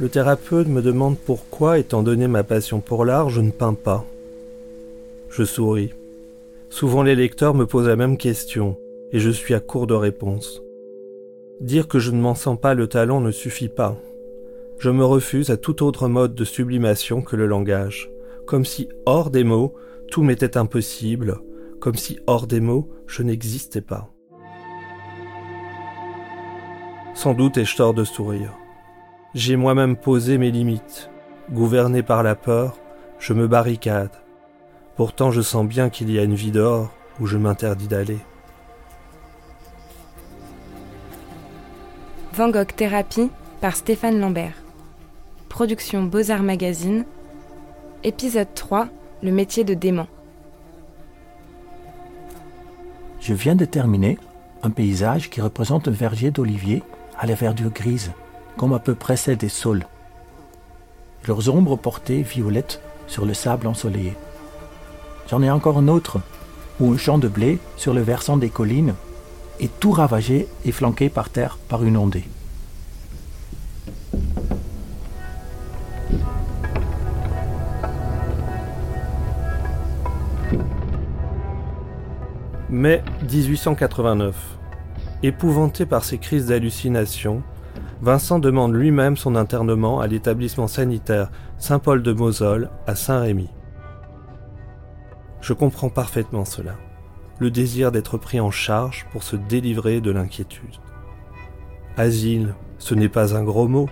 Le thérapeute me demande pourquoi, étant donné ma passion pour l'art, je ne peins pas. Je souris. Souvent les lecteurs me posent la même question, et je suis à court de réponses. Dire que je ne m'en sens pas le talent ne suffit pas. Je me refuse à tout autre mode de sublimation que le langage, comme si hors des mots, tout m'était impossible, comme si hors des mots, je n'existais pas. Sans doute ai-je tort de sourire. J'ai moi-même posé mes limites. Gouverné par la peur, je me barricade. Pourtant je sens bien qu'il y a une vie dehors où je m'interdis d'aller. Van Gogh Thérapie par Stéphane Lambert. Production Beaux-Arts Magazine. Épisode 3 Le métier de dément. Je viens de terminer un paysage qui représente un verger d'oliviers à la verdure grise, comme à peu près celle des saules. Leurs ombres portées violettes sur le sable ensoleillé. J'en ai encore un autre, où un champ de blé sur le versant des collines est tout ravagé et flanqué par terre par une ondée. Mai 1889. Épouvanté par ses crises d'hallucination, Vincent demande lui-même son internement à l'établissement sanitaire Saint-Paul de Mosole à Saint-Rémy. Je comprends parfaitement cela, le désir d'être pris en charge pour se délivrer de l'inquiétude. Asile, ce n'est pas un gros mot.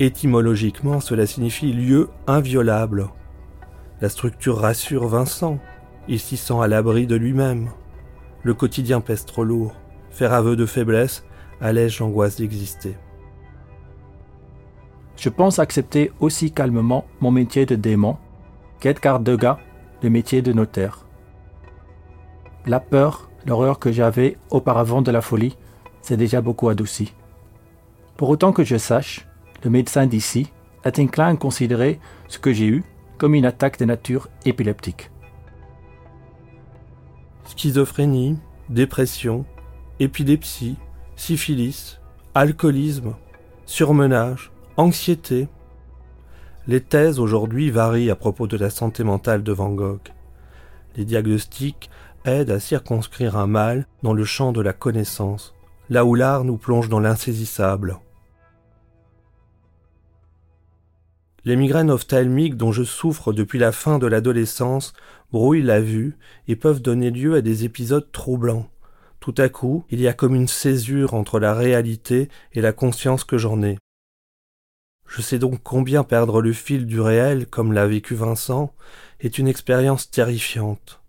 Étymologiquement, cela signifie lieu inviolable. La structure rassure Vincent, il s'y sent à l'abri de lui-même. Le quotidien pèse trop lourd. Faire aveu de faiblesse allège l'angoisse d'exister. Je pense accepter aussi calmement mon métier de démon qu'Edgar Degas, le métier de notaire. La peur, l'horreur que j'avais auparavant de la folie, s'est déjà beaucoup adoucie. Pour autant que je sache, le médecin d'ici est inclin à considérer ce que j'ai eu comme une attaque de nature épileptique. Schizophrénie, dépression, épilepsie, syphilis, alcoolisme, surmenage, anxiété. Les thèses aujourd'hui varient à propos de la santé mentale de Van Gogh. Les diagnostics aident à circonscrire un mal dans le champ de la connaissance, là où l'art nous plonge dans l'insaisissable. Les migraines ophtalmiques dont je souffre depuis la fin de l'adolescence brouillent la vue et peuvent donner lieu à des épisodes troublants. Tout à coup, il y a comme une césure entre la réalité et la conscience que j'en ai. Je sais donc combien perdre le fil du réel, comme l'a vécu Vincent, est une expérience terrifiante.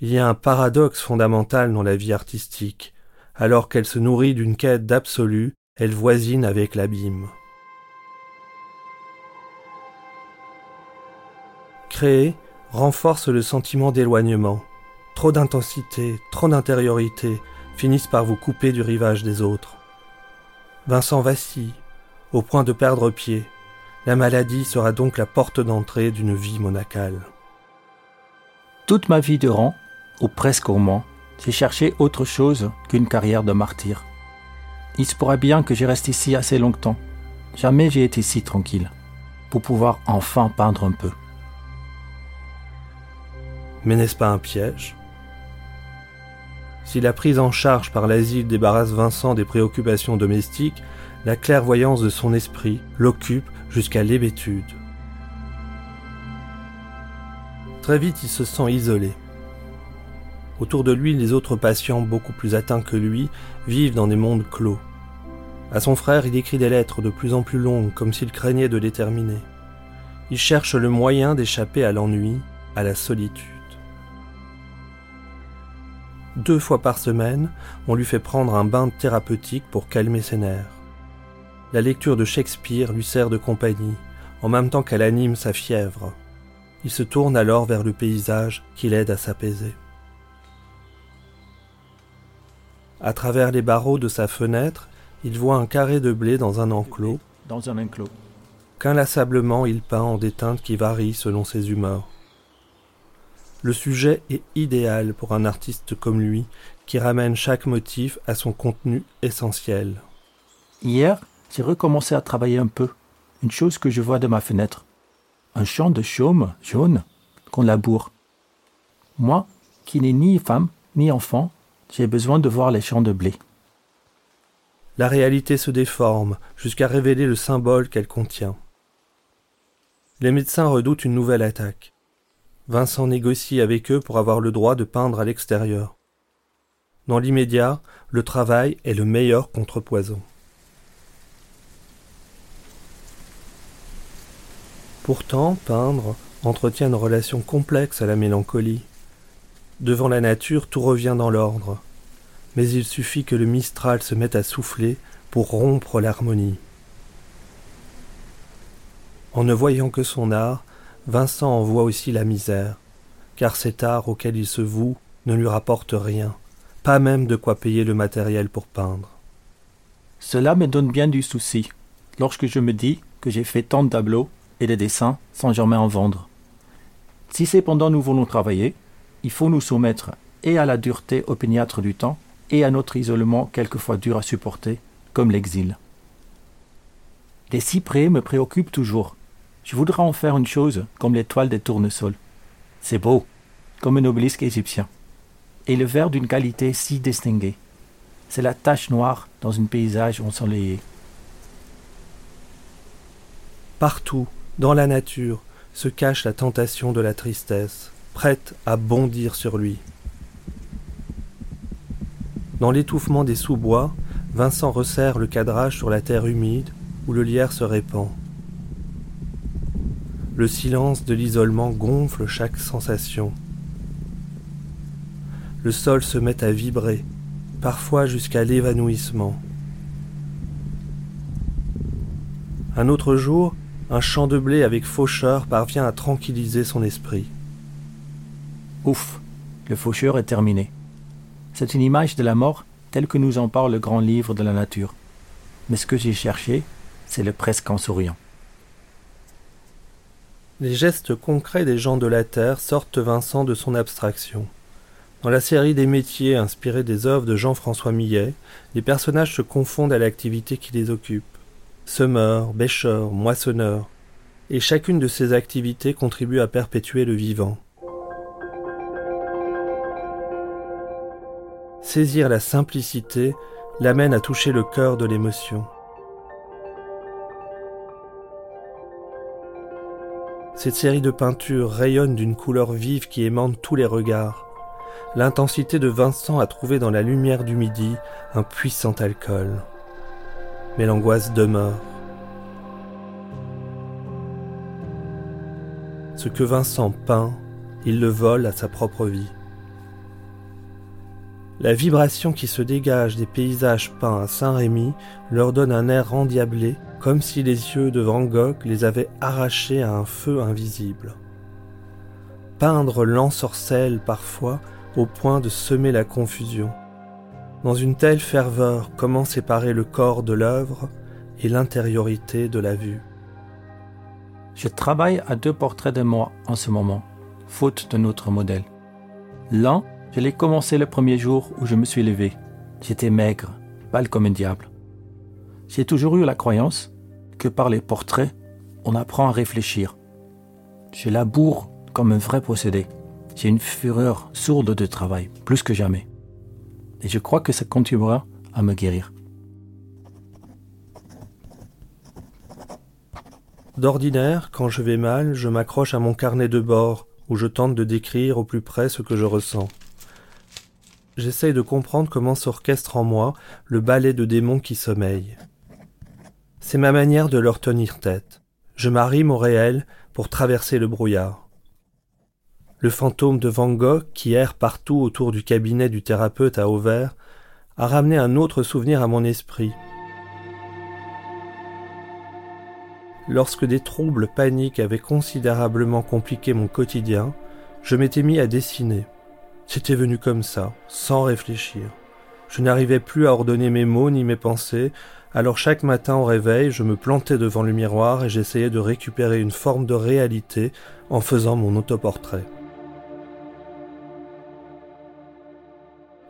Il y a un paradoxe fondamental dans la vie artistique. Alors qu'elle se nourrit d'une quête d'absolu, elle voisine avec l'abîme. Créer renforce le sentiment d'éloignement. Trop d'intensité, trop d'intériorité finissent par vous couper du rivage des autres. Vincent vacille, au point de perdre pied. La maladie sera donc la porte d'entrée d'une vie monacale. Toute ma vie durant, ou presque au moins, j'ai cherché autre chose qu'une carrière de martyr. Il se pourrait bien que je reste ici assez longtemps. Jamais j'ai été si tranquille, pour pouvoir enfin peindre un peu. Mais n'est-ce pas un piège? Si la prise en charge par l'asile débarrasse Vincent des préoccupations domestiques, la clairvoyance de son esprit l'occupe jusqu'à l'hébétude. Très vite, il se sent isolé. Autour de lui, les autres patients, beaucoup plus atteints que lui, vivent dans des mondes clos. À son frère, il écrit des lettres de plus en plus longues, comme s'il craignait de les terminer. Il cherche le moyen d'échapper à l'ennui, à la solitude. Deux fois par semaine, on lui fait prendre un bain thérapeutique pour calmer ses nerfs. La lecture de Shakespeare lui sert de compagnie, en même temps qu'elle anime sa fièvre. Il se tourne alors vers le paysage qui l'aide à s'apaiser. À travers les barreaux de sa fenêtre, il voit un carré de blé dans un enclos. Dans un enclos. Qu'inlassablement il peint en des teintes qui varient selon ses humeurs. Le sujet est idéal pour un artiste comme lui, qui ramène chaque motif à son contenu essentiel. Hier, j'ai recommencé à travailler un peu. une chose que je vois de ma fenêtre. Un champ de chaume jaune qu'on laboure. Moi, qui n'ai ni femme ni enfant, j'ai besoin de voir les champs de blé. La réalité se déforme jusqu'à révéler le symbole qu'elle contient. Les médecins redoutent une nouvelle attaque. Vincent négocie avec eux pour avoir le droit de peindre à l'extérieur. Dans l'immédiat, le travail est le meilleur contrepoison. Pourtant, peindre entretient une relation complexe à la mélancolie. Devant la nature, tout revient dans l'ordre. Mais il suffit que le Mistral se mette à souffler pour rompre l'harmonie. En ne voyant que son art, Vincent en voit aussi la misère, car cet art auquel il se voue ne lui rapporte rien, pas même de quoi payer le matériel pour peindre. Cela me donne bien du souci, lorsque je me dis que j'ai fait tant de tableaux et de dessins sans jamais en vendre. Si cependant nous voulons travailler, il faut nous soumettre et à la dureté opiniâtre du temps et à notre isolement quelquefois dur à supporter, comme l'exil. Les cyprès me préoccupent toujours. Je voudrais en faire une chose comme l'étoile des tournesols. C'est beau, comme un obélisque égyptien. Et le verre d'une qualité si distinguée. C'est la tache noire dans un paysage ensoleillé. Partout, dans la nature, se cache la tentation de la tristesse, prête à bondir sur lui. Dans l'étouffement des sous-bois, Vincent resserre le cadrage sur la terre humide où le lierre se répand. Le silence de l'isolement gonfle chaque sensation. Le sol se met à vibrer, parfois jusqu'à l'évanouissement. Un autre jour, un champ de blé avec faucheur parvient à tranquilliser son esprit. Ouf, le faucheur est terminé. C'est une image de la mort telle que nous en parle le grand livre de la nature. Mais ce que j'ai cherché, c'est le presque en souriant. Les gestes concrets des gens de la terre sortent Vincent de son abstraction. Dans la série des métiers inspirés des œuvres de Jean-François Millet, les personnages se confondent à l'activité qui les occupe. Semeurs, bêcheurs, moissonneurs, et chacune de ces activités contribue à perpétuer le vivant. Saisir la simplicité l'amène à toucher le cœur de l'émotion. Cette série de peintures rayonne d'une couleur vive qui aimante tous les regards. L'intensité de Vincent a trouvé dans la lumière du midi un puissant alcool. Mais l'angoisse demeure. Ce que Vincent peint, il le vole à sa propre vie. La vibration qui se dégage des paysages peints à Saint-Rémy leur donne un air endiablé, comme si les yeux de Van Gogh les avaient arrachés à un feu invisible. Peindre l'ensorcelle parfois au point de semer la confusion. Dans une telle ferveur, comment séparer le corps de l'œuvre et l'intériorité de la vue? Je travaille à deux portraits de moi en ce moment, faute de notre modèle. L'un je l'ai commencé le premier jour où je me suis levé. J'étais maigre, pâle comme un diable. J'ai toujours eu la croyance que par les portraits, on apprend à réfléchir. Je laboure comme un vrai possédé. J'ai une fureur sourde de travail, plus que jamais. Et je crois que ça continuera à me guérir. D'ordinaire, quand je vais mal, je m'accroche à mon carnet de bord, où je tente de décrire au plus près ce que je ressens j'essaye de comprendre comment s'orchestre en moi le ballet de démons qui sommeillent. C'est ma manière de leur tenir tête. Je m'arrime au réel pour traverser le brouillard. Le fantôme de Van Gogh, qui erre partout autour du cabinet du thérapeute à Auvers, a ramené un autre souvenir à mon esprit. Lorsque des troubles paniques avaient considérablement compliqué mon quotidien, je m'étais mis à dessiner. C'était venu comme ça, sans réfléchir. Je n'arrivais plus à ordonner mes mots ni mes pensées, alors chaque matin au réveil, je me plantais devant le miroir et j'essayais de récupérer une forme de réalité en faisant mon autoportrait.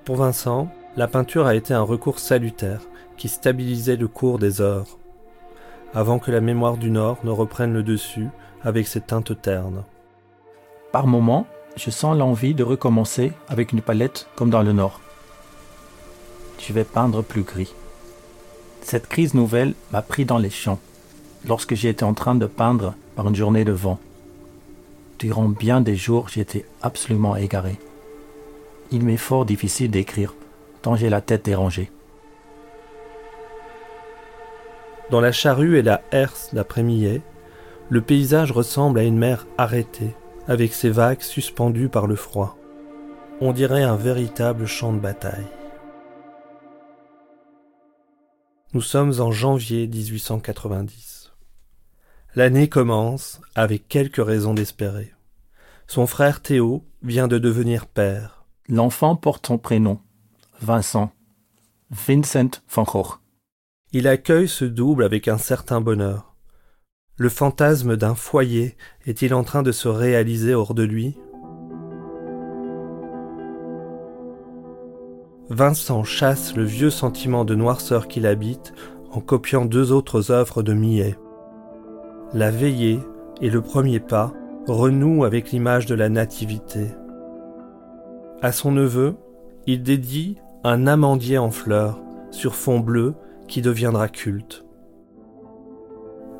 Pour Vincent, la peinture a été un recours salutaire qui stabilisait le cours des heures. avant que la mémoire du Nord ne reprenne le dessus avec ses teintes ternes. Par moments, je sens l'envie de recommencer avec une palette comme dans le Nord. Je vais peindre plus gris. Cette crise nouvelle m'a pris dans les champs, lorsque j'étais en train de peindre par une journée de vent. Durant bien des jours, j'étais absolument égaré. Il m'est fort difficile d'écrire, tant j'ai la tête dérangée. Dans la charrue et la herse d'après-millet, le paysage ressemble à une mer arrêtée, avec ses vagues suspendues par le froid. On dirait un véritable champ de bataille. Nous sommes en janvier 1890. L'année commence avec quelques raisons d'espérer. Son frère Théo vient de devenir père. L'enfant porte son prénom, Vincent, Vincent van Gogh. Il accueille ce double avec un certain bonheur. Le fantasme d'un foyer est-il en train de se réaliser hors de lui? Vincent chasse le vieux sentiment de noirceur qu'il habite en copiant deux autres œuvres de Millet. La veillée et le premier pas renouent avec l'image de la nativité. À son neveu, il dédie un amandier en fleurs sur fond bleu qui deviendra culte.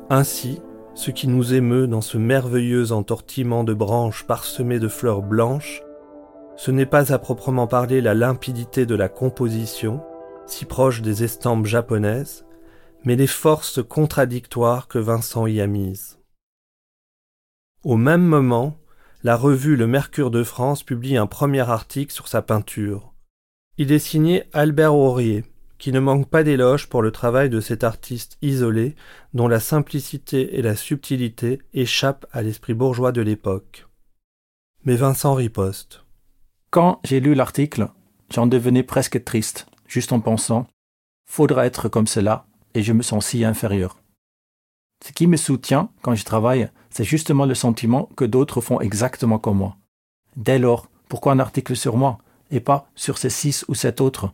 Ainsi, ce qui nous émeut dans ce merveilleux entortillement de branches parsemées de fleurs blanches ce n'est pas à proprement parler la limpidité de la composition, si proche des estampes japonaises, mais les forces contradictoires que Vincent y a mises. Au même moment, la revue Le Mercure de France publie un premier article sur sa peinture. Il est signé Albert Aurier, qui ne manque pas d'éloges pour le travail de cet artiste isolé dont la simplicité et la subtilité échappent à l'esprit bourgeois de l'époque. Mais Vincent riposte. Quand j'ai lu l'article, j'en devenais presque triste, juste en pensant Faudra être comme cela, et je me sens si inférieur. Ce qui me soutient quand je travaille, c'est justement le sentiment que d'autres font exactement comme moi. Dès lors, pourquoi un article sur moi, et pas sur ces six ou sept autres?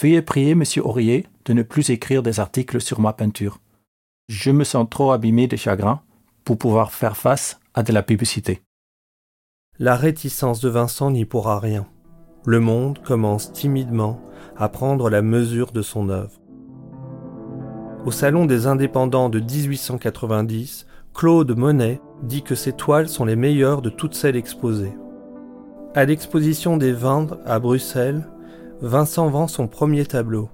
Veuillez prier M. Aurier de ne plus écrire des articles sur ma peinture. Je me sens trop abîmé de chagrin pour pouvoir faire face à de la publicité. La réticence de Vincent n'y pourra rien. Le monde commence timidement à prendre la mesure de son œuvre. Au Salon des indépendants de 1890, Claude Monet dit que ses toiles sont les meilleures de toutes celles exposées. À l'exposition des Vindres à Bruxelles, Vincent vend son premier tableau.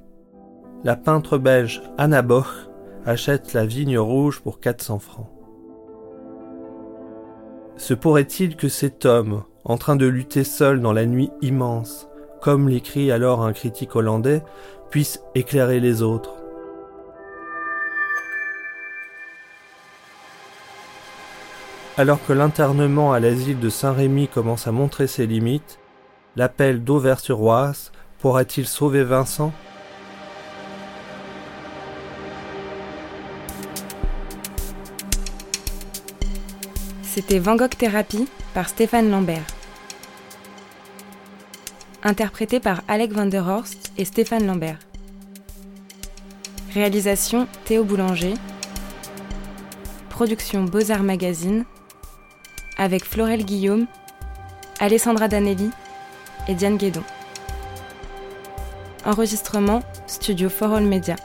La peintre belge Anna Boch achète la vigne rouge pour 400 francs. Se pourrait-il que cet homme, en train de lutter seul dans la nuit immense, comme l'écrit alors un critique hollandais, puisse éclairer les autres? Alors que l'internement à l'asile de Saint-Rémy commence à montrer ses limites, l'appel d'Auvers-sur-Oise pourra-t-il sauver Vincent? C'était Van Gogh Thérapie par Stéphane Lambert. Interprété par Alec van der Horst et Stéphane Lambert. Réalisation Théo Boulanger. Production Beaux-Arts Magazine. Avec Florel Guillaume, Alessandra Danelli et Diane Guédon. Enregistrement Studio For All Media.